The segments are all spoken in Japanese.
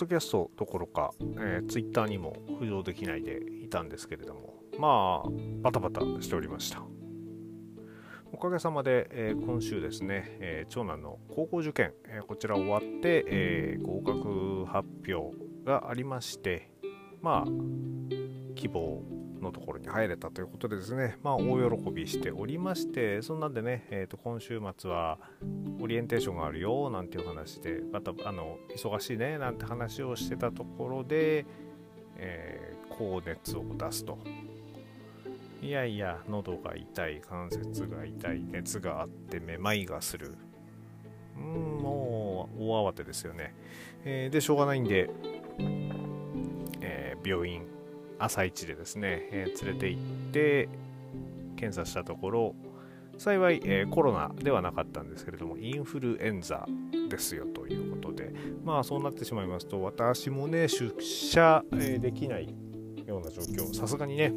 ドキャストどころか、えー、ツイッターにも浮上できないでいたんですけれども、まあ、バタバタしておりました。おかげさまで、えー、今週ですね、えー、長男の高校受験、えー、こちら終わって、え合格発表がありまして、まあ、希望のところに入れたということでですね、まあ、大喜びしておりまして、そんなんでね、えー、と今週末はオリエンテーションがあるよなんていう話で、またあの忙しいねなんて話をしてたところで、えー、高熱を出すと。いやいや、喉が痛い、関節が痛い、熱があってめまいがする。うん、もう大慌てですよね。えー、で、しょうがないんで、えー、病院朝一でですね、えー、連れて行って検査したところ幸い、えー、コロナではなかったんですけれどもインフルエンザですよということでまあそうなってしまいますと私もね出社、えー、できないような状況さすがにね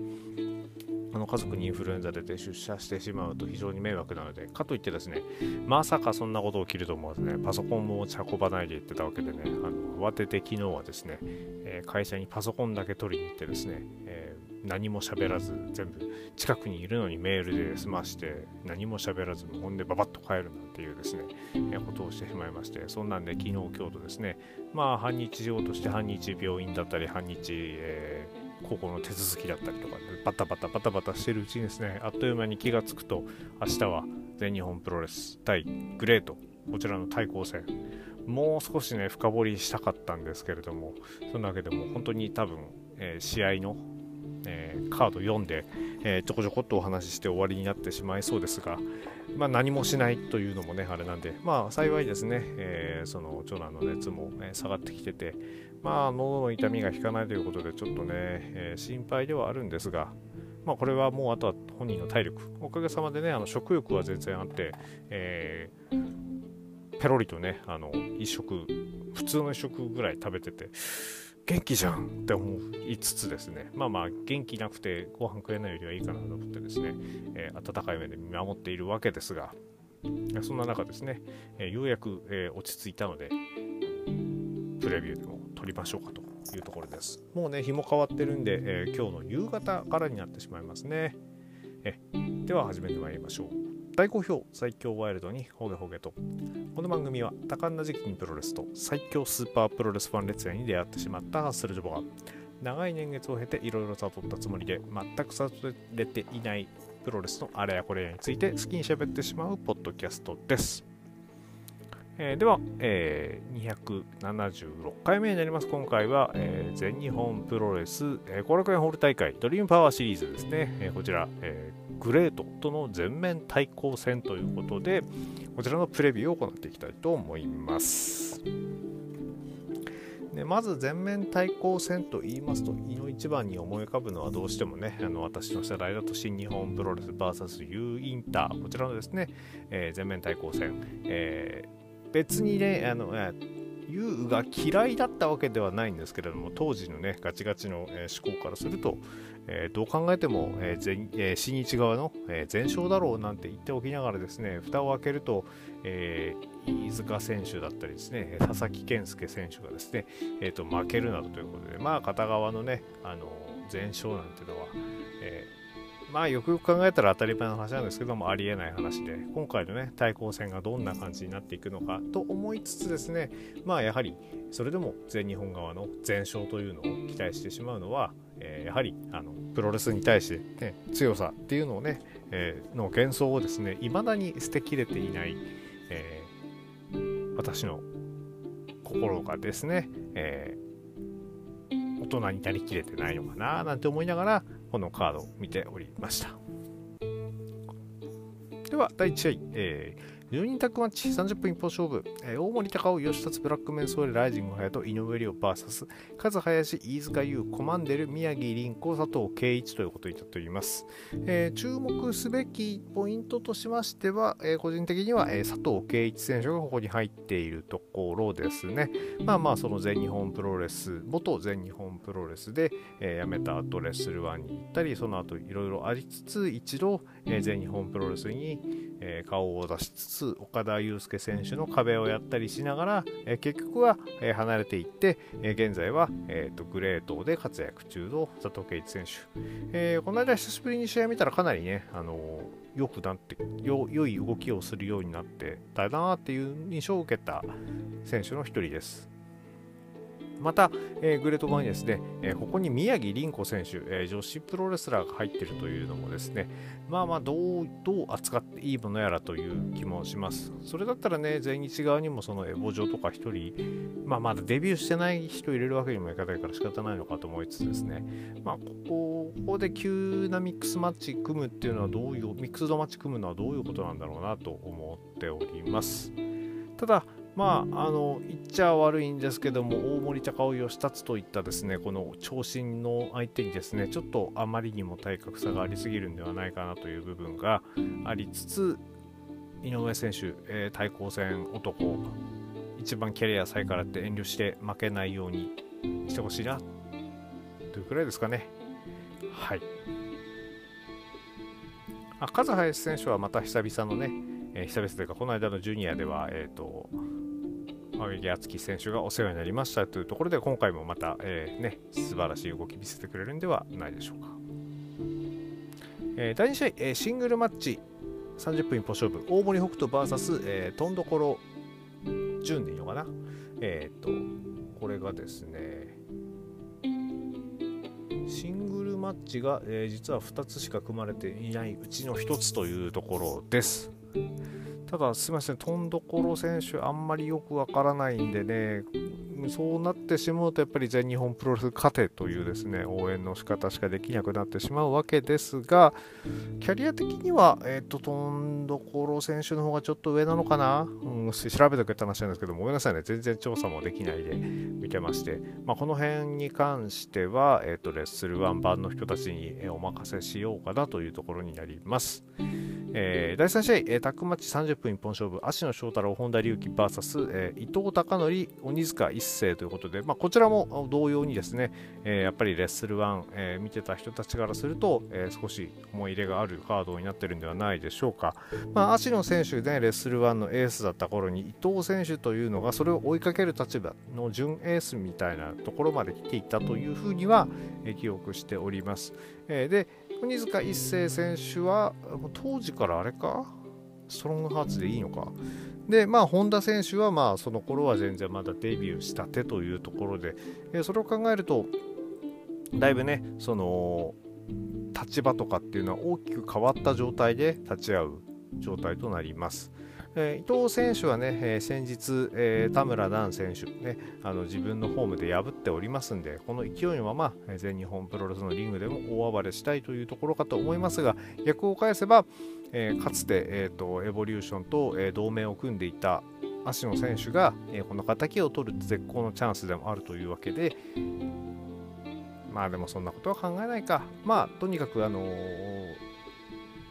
あの家族にインフルエンザ出て出社してしまうと非常に迷惑なので、かといってですね、まさかそんなこと起きると思わずね、パソコンも持ち運ばないで行ってたわけでね、あの慌てて昨日はですね、え、会社にパソコンだけ取りに行ってですね、えー、何も喋らず、全部近くにいるのにメールで済まして、何も喋らず、ほんでババッと帰るなんていうですね、え、ことをしてしまいまして、そんなんで昨日、今日とですね、まあ半日仕事して半日病院だったり、半日、えここの手続きだったりとか、バタバタバタバタしてるうちにですね、あっという間に気がつくと、明日は全日本プロレス対グレート、こちらの対抗戦、もう少しね、深掘りしたかったんですけれども、そんなわけでも本当に多分、えー、試合の、えー、カード読んで、えー、ちょこちょこっとお話しして終わりになってしまいそうですが、まあ、何もしないというのもね、あれなんで、まあ、幸いですね、えー、その長男の熱も、ね、下がってきてて、まあ、喉の痛みが引かないということで、ちょっとね、えー、心配ではあるんですが、まあ、これはもうあとは本人の体力、おかげさまでね、あの食欲は全然あって、えー、ペロリとね、あの一食、普通の一食ぐらい食べてて、元気じゃんって思いつつですね、まあまあ、元気なくてご飯食えないよりはいいかなと思ってですね、えー、温かい目で見守っているわけですが、そんな中ですね、えー、ようやく、えー、落ち着いたので、プレビューでも撮りましょうかというところです。もうね、日も変わってるんで、えー、今日の夕方からになってしまいますね。えでは始めてまいりましょう。大好評最強ワイルドにホゲホゲと。この番組は多感な時期にプロレスと最強スーパープロレスファン列伝に出会ってしまったハッスルジョボが長い年月を経ていろいろ悟ったつもりで全く悟れていないプロレスのあれやこれやについて好きに喋ってしまうポッドキャストです。えー、では、えー、276回目になります。今回は、えー、全日本プロレス後、えー、楽園ホール大会ドリームパワーシリーズですね。えー、こちら、えー、 GLEAT との全面対抗戦ということで、こちらのプレビューを行っていきたいと思います。でまず全面対抗戦と言いますと、胃の一番に思い浮かぶのはどうしてもね、あの私の世代だと新日本プロレス VS U インター、こちらのですね、えー、全面対抗戦、えー別にね、あの、優が嫌いだったわけではないんですけれども、当時のね、ガチガチの、えー、思考からすると、えー、どう考えても、えーえー、新日側の、え全勝だろうなんて言っておきながらですね、蓋を開けると、え飯塚選手だったりですね、佐々木健介選手がですね、えーと、負けるなどということで、まあ、片側のね、あの全勝なんていうのは、まあよくよく考えたら当たり前の話なんですけどもありえない話で今回のね対抗戦がどんな感じになっていくのかと思いつつですねまあやはりそれでも全日本側の全勝というのを期待してしまうのは、えー、やはりあのプロレスに対して、ね、強さっていうのをね、えー、の幻想をですね未だに捨てきれていない、えー、私の心がですね、え大人になりきれてないのかななんて思いながらこのカードを見ておりました。では、第1試合、えー10人タッグマッチ30分一本勝負、えー、大森高尾、吉達ブラックメンソーレ、ライジング隼人、井上亮 VS、勝林、飯塚優、コマンデル、宮城凛子、佐藤圭一ということになっております。えー、注目すべきポイントとしましては、えー、個人的には、え佐藤圭一選手がここに入っているところですね。まあまあ、その全日本プロレス、元全日本プロレスで、え辞めた後レッスル1に行ったり、その後いろいろありつつ、一度、え全日本プロレスに、え、顔を出しつつ岡田祐介選手の壁をやったりしながら、え、結局は、え、離れていって、え現在は、えーと、グレートで活躍中の佐藤圭一選手、えこの間久しぶりに試合見たらかなりね、あのよくなってよ良い動きをするようになってたなっていう印象を受けた選手の一人です。また、えー、グレートバにですね、えー、ここに宮城凛子選手、えー、女子プロレスラーが入っているというのもですね、まあまあどう、どう扱っていいものやらという気もします。それだったらね、全日側にもそのエボジョとか1人、まあまだデビューしてない人入れるわけにもいかないから仕方ないのかと思いつつですね、まあここ、ここで急なミックスマッチ組むっていうのはどういう、ミックスドマッチ組むのはどういうことなんだろうなと思っております。ただ、まあ、あの言っちゃ悪いんですけども大森高尾義達といったですねこの長身の相手にですねちょっとあまりにも体格差がありすぎるんではないかなという部分がありつつ井上選手、えー、対抗戦男一番キャリア最からって遠慮して負けないようにしてほしいなというくらいですかね。はい。あカズハヤシ選手はまた久々のね、えー、久々というかこの間のジュニアではえっ、ー、と青柳敦樹選手がお世話になりましたというところで今回もまた、えー、ね、素晴らしい動き見せてくれるんではないでしょうか。えー、第2試合、えー、シングルマッチ30分一歩勝負大森北斗 VS、え、とんどころ順でいいのかな？えっ、とこれがですねシングルマッチが、え実は2つしか組まれていないうちの1つというところです。ただすみません、とんどころ選手、あんまりよくわからないんでね、そうなってしまうと、やっぱり全日本プロレス勝てというですね応援の仕方しかできなくなってしまうわけですが、キャリア的には、えっ、ー、と、とんどころ選手の方がちょっと上なのかな、うん、調べてくれた話なんですけども、ごめんなさいね、全然調査もできないで見てまして、まあ、この辺に関しては、えっ、ー、と、レッスルワン版の人たちにお任せしようかなというところになります。えー、第3試合、えー、タックマッチ30分一本勝負、芦野翔太郎、本田隆起 VS、えー、伊藤孝則、鬼塚一世ということで、まあ、こちらも同様にですね、えー、やっぱりレッスル1、えー、見てた人たちからすると、えー、少し思い入れがあるカードになってるんではないでしょうか。まあ、芦野選手ね、レッスル1のエースだった頃に伊藤選手というのがそれを追いかける立場の準エースみたいなところまで来ていたというふうには、えー、記憶しております。えー、で、鬼塚一世選手は当時からあれか？ストロングハーツでいいのか？でまあ本田選手はまあその頃は全然まだデビューしたてというところで、え、それを考えるとだいぶねその立場とかっていうのは大きく変わった状態で立ち会う状態となります。えー、伊藤選手はね、えー、先日、えー、田村段選手、ね、あの自分のホームで破っておりますんで、この勢いのまま、全日本プロレスのリングでも大暴れしたいというところかと思いますが、逆を返せば、えかつて、えーと、エボリューションと、え同盟を組んでいた足野選手が、えこの敵を取る絶好のチャンスでもあるというわけで、まあでもそんなことは考えないか。まあとにかくあのー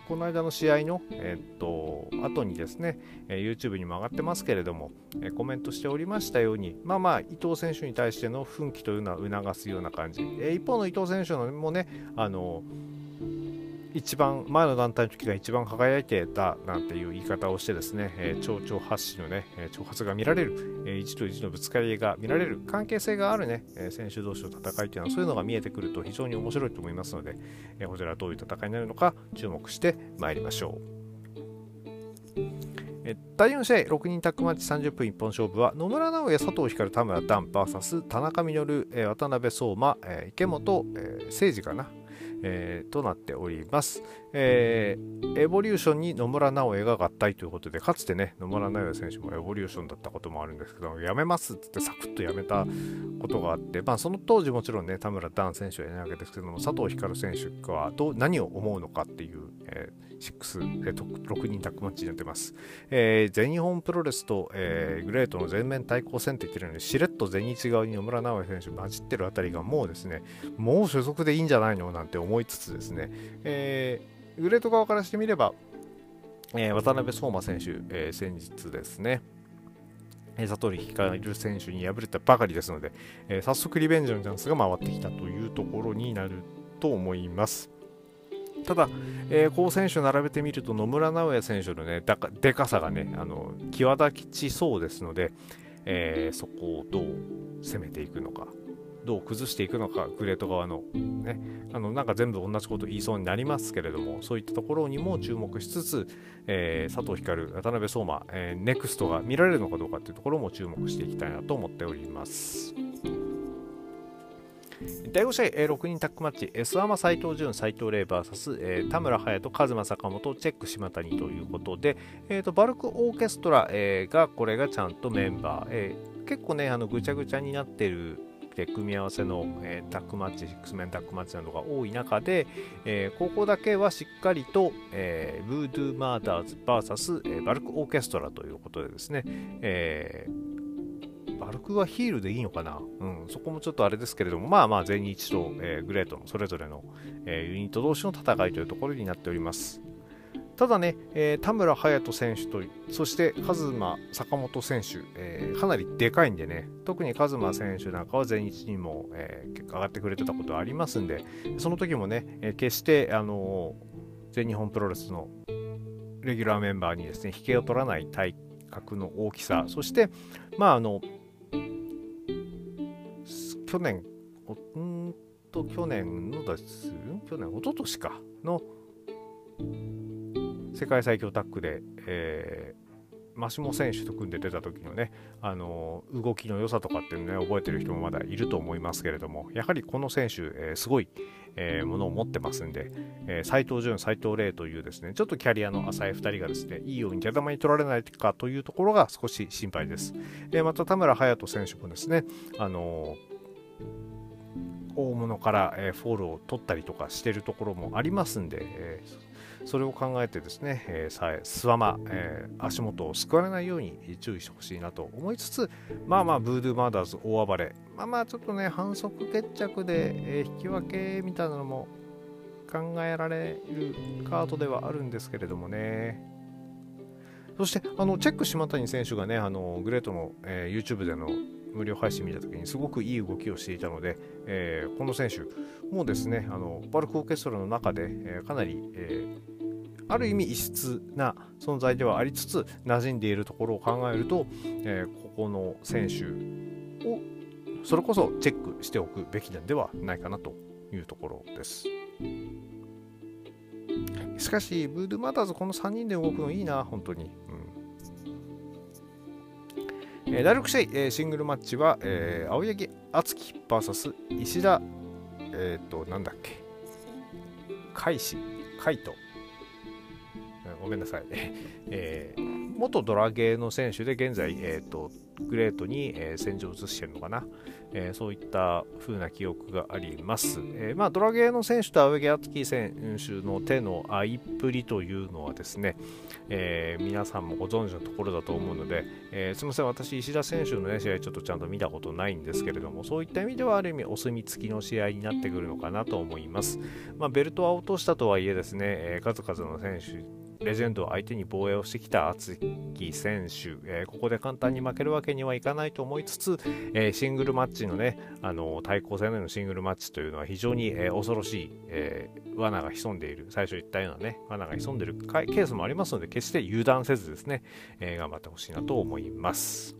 この間の試合の、えっと後にですね、え YouTube にも上がってますけれども、えコメントしておりましたように、まあまあ、伊藤選手に対しての奮起というのは促すような感じ、え一方の伊藤選手のもね、あの一番前の団体の時が一番輝いてたなんていう言い方をしてですね、えー、蝶々発信のね、えー、挑発が見られる、えー、一と一のぶつかり合いが見られる関係性があるね、え選手同士の戦いというのはそういうのが見えてくると非常に面白いと思いますので、えこちらはどういう戦いになるのか注目してまいりましょう。第4試合6人タッグマッチ30分一本勝負は野村直哉佐藤光田村段 VS 田中稔渡辺相馬池本誠司かなえー、となっております、えー、エボリューションに野村直哉が合体ということで、かつてね、野村直哉選手もエボリューションだったこともあるんですけど、やめますってサクッとやめたことがあって、まあ、その当時もちろんね、田村ダン選手はいないわけですけども、佐藤光選手はどう何を思うのかっていう、えー6、えー、6人タッグマッチになってます。えー、全日本プロレスと、えー、グレートの全面対抗戦って言ってるのに、しれっと全日側に野村直哉選手混じってるあたりがもうですね、もう所属でいいんじゃないのなんて思いつつですね、えー、グレート側からしてみれば、えー、渡辺相馬選手、えー、先日ですね、佐藤光選手に敗れたばかりですので、えー、早速リベンジのチャンスが回ってきたというところになると思います。ただ、えー、こう選手並べてみると野村直哉選手のねでかさがねあの際立ちそうですので、えー、そこをどう攻めていくのかどう崩していくのかグレート側のねあのなんか全部同じこと言いそうになりますけれどもそういったところにも注目しつつ、えー、佐藤光渡辺相馬、えー、ネクストが見られるのかどうかっていうところも注目していきたいなと思っております。第5試合、えー、6人タッグマッチ、S アマ斎藤潤、斎藤麗 VS、えー、田村隼人、カズマ坂本、チェック島谷ということで、えーと、バルクオーケストラ、えー、がこれがちゃんとメンバー、えー、結構ね、あのぐちゃぐちゃになってるで組み合わせの、えー、タッグマッチ、6メンタッグマッチなどが多い中で、えー、ここだけはしっかりと、えー、ブードゥーマーダーズ VS、えー、バルクオーケストラということでですね、えーバルクはヒールでいいのかな、うん、そこもちょっとあれですけれども、まあまあ、全日と、えー、グレートのそれぞれの、えー、ユニット同士の戦いというところになっております。ただね、えー、田村隼人選手と、そしてカズマ坂本選手、えー、かなりでかいんでね、特にカズマ選手なんかは全日にも、えー、上がってくれてたことはありますんで、その時もね、え決して、あの全日本プロレスのレギュラーメンバーにですね、引けを取らない体格の大きさ、そして、まあ、あの、去年、んと去年のです、去年、一昨年か？の世界最強タッグで、えー、マシモ選手と組んで出た時のね、あのー、動きの良さとかっていうのね、覚えてる人もまだいると思いますけれども、やはりこの選手、えー、すごい、えー、ものを持ってますんで、えー、斉藤潤、斉藤麗というですね、ちょっとキャリアの浅い2人がですね、いいように手玉に取られないかというところが少し心配です。えー、また田村ハヤト選手もですね、あのー大物から、えフォールを取ったりとかしてるところもありますんで、えそれを考えてですね、えー、諏訪魔、え、足元をすくわれないように注意してほしいなと思いつつ、まあまあ、ブードゥーマーダーズ大暴れ、まあまあ、ちょっとね、反則決着で、え、引き分けみたいなのも考えられるカードではあるんですけれどもね。そして、あのチェック島谷選手がね、あのグレートの、えー、YouTube での無料配信見た時にすごくいい動きをしていたので、えー、この選手もですねあのバルクオーケストラの中で、えー、かなり、えー、ある意味異質な存在ではありつつ馴染んでいるところを考えると、えここの選手をそれこそチェックしておくべきなんではないかなというところです。しかし、ブードゥマターズこの3人で動くのいいな、本当に。えー、第6試合、えー、シングルマッチは、えー、青柳敦樹 VS 石田、えっ、ー、と、なんだっけ、海士、海斗、ごめんなさい、えー、元ドラゲーの選手で現在、えーと、グレートに、えー、戦場を移してるのかな、えー、そういった風な記憶があります。えー、まあ、ドラゲーの選手と青柳敦樹選手の手の合いっぷりというのはですね、え、皆さんもご存知のところだと思うので、えすみません、私、石田選手の、ね、試合ちょっとちゃんと見たことないんですけれども、そういった意味ではある意味お墨付きの試合になってくるのかなと思います。まあ、ベルトは落としたとはいえですね、え数々の選手レジェンドを相手に防衛をしてきた敦樹選手、えー、ここで簡単に負けるわけにはいかないと思いつつ、えー、シングルマッチのね、あの対抗戦でのシングルマッチというのは非常に、え、恐ろしい、え罠が潜んでいる、最初言ったようなね、罠が潜んでいるケースもありますので、決して油断せずですね、え頑張ってほしいなと思います。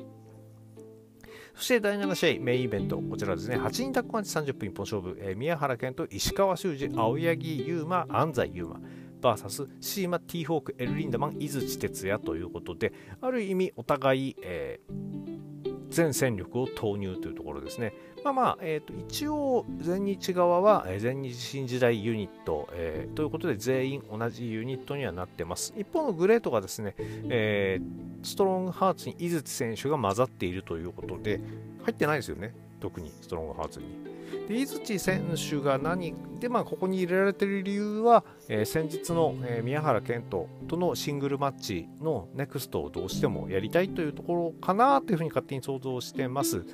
そして第7試合、メインイベント、こちらですね、8人タッグマッチ30分一本勝負、えー、宮原健と石川修司、青柳優馬、安西優馬。VS シーマ・ティーホーク・エル・リンダマン・井槌哲也ということである意味お互い、えー、全戦力を投入というところですね。まあまあ、えーと、一応、全日側は、えー、全日新時代ユニット、えー、ということで全員同じユニットにはなってます。一方のグレートがですね、えー、ストロングハーツに井槌選手が混ざっているということで、入ってないですよね、特にストロングハーツに。で井槌選手が何で、まあ、ここに入れられている理由は、えー、先日の、えー、宮原健人とのシングルマッチのネクストをどうしてもやりたいというところかなというふうに勝手に想像してます。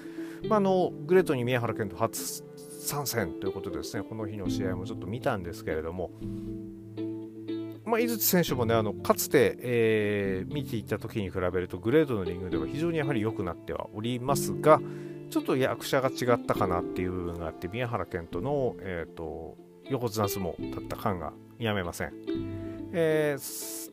まあ、あのグレートに宮原健人初参戦ということですねこの日の試合もちょっと見たんですけれども、まあ、井槌選手もねあのかつて、えー、見ていた時に比べるとグレードのリングでは非常にやはり良くなってはおりますが、ちょっと役者が違ったかなっていう部分があって、宮原健人の、えーと、横綱相撲だった感がやめません。えー、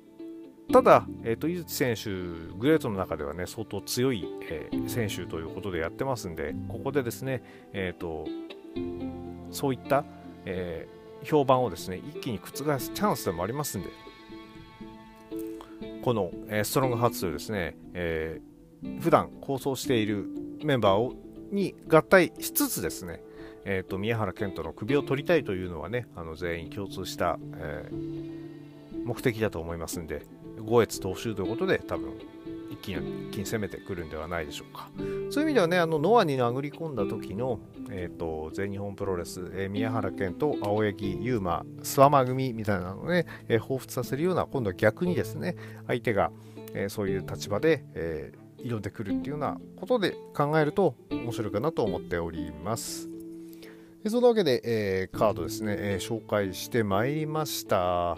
ただ、えーと、井口選手、グレートの中ではね相当強い、えー、選手ということでやってますんで、ここでですね、えーと、そういった、えー、評判をですね一気に覆すチャンスでもありますんで、この、えー、ストロングハーツというですね、えー、普段構想しているメンバーをに合体しつつですね、えーと、宮原健人の首を取りたいというのはねあの全員共通した、えー、目的だと思いますんで五越踏襲ということで多分一気に一気に攻めてくるんではないでしょうか。そういう意味ではねあのノアに殴り込んだ時の、えーと、全日本プロレス、えー、宮原健と青柳優馬諏訪間組みたいなのをね、えー、彷彿させるような今度は逆にですね相手が、えー、そういう立場で、えー挑んでくるっていうようなことで考えると面白いかなと思っております。そのわけで、えー、カードですね、えー、紹介してまいりました。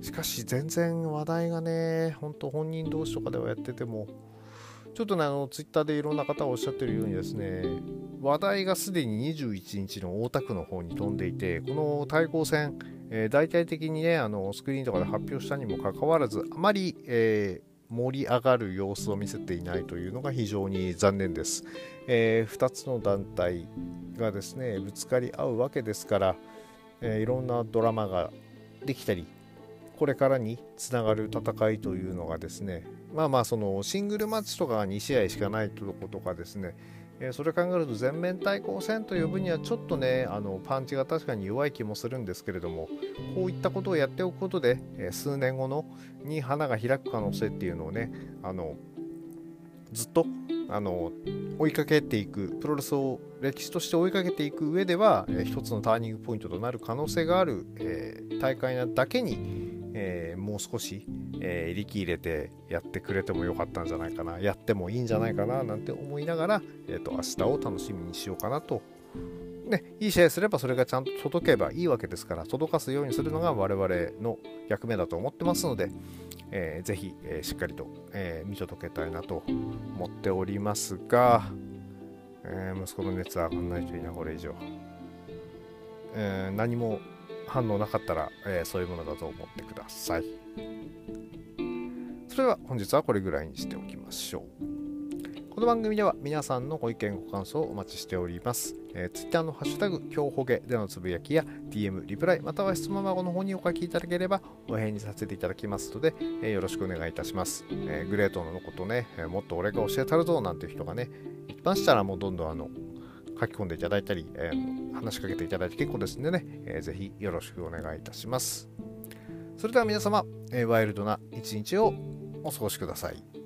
しかし全然話題がね、本当本人同士とかではやってても、ちょっとね、あの、ツイッターでいろんな方がおっしゃってるようにですね、話題がすでに21日の大田区の方に飛んでいて、この対抗戦、えー、大体的にね、あの、スクリーンとかで発表したにもかかわらず、あまり、えー盛り上がる様子を見せていないというのが非常に残念です。えー、2つの団体がですねぶつかり合うわけですから、えー、いろんなドラマができたりこれからにつながる戦いというのがですねまあまあそのシングルマッチとかが2試合しかないとことかですねえそれ考えると全面対抗戦という分にはちょっとねあのパンチが確かに弱い気もするんですけれどもこういったことをやっておくことで、え数年後のに花が開く可能性っていうのをねあのずっとあの追いかけていくプロレスを歴史として追いかけていく上では、えー、一つのターニングポイントとなる可能性がある、えー、大会なだけにえー、もう少し、えー、力入れてやってくれてもよかったんじゃないかな。やってもいいんじゃないかななんて思いながら、えーと、明日を楽しみにしようかなと。ね、いい試合すればそれがちゃんと届けばいいわけですから届かすようにするのが我々の役目だと思ってますので、えー、ぜひ、えー、しっかりと、えー、見届けたいなと思っておりますが、えー、息子の熱は上がんないといいなこれ以上、えー、何も反応なかったら、えー、そういうものだと思ってください。それでは本日はこれぐらいにしておきましょう。この番組では皆さんのご意見ご感想をお待ちしております。えー、Twitter のハッシュタグ、今日ほげでのつぶやきや DM、リプライ、または質問箱の方にお書きいただければお返事させていただきますので、えー、よろしくお願いいたします。えー、グレートのことね、えもっと俺が教えたるぞなんていう人がね、いましたらもうどんどんあの、書き込んでいただいたり、え話しかけていただいて結構ですんでね、えー、ぜひよろしくお願いいたします。それでは皆様、えワイルドな一日をお過ごしください。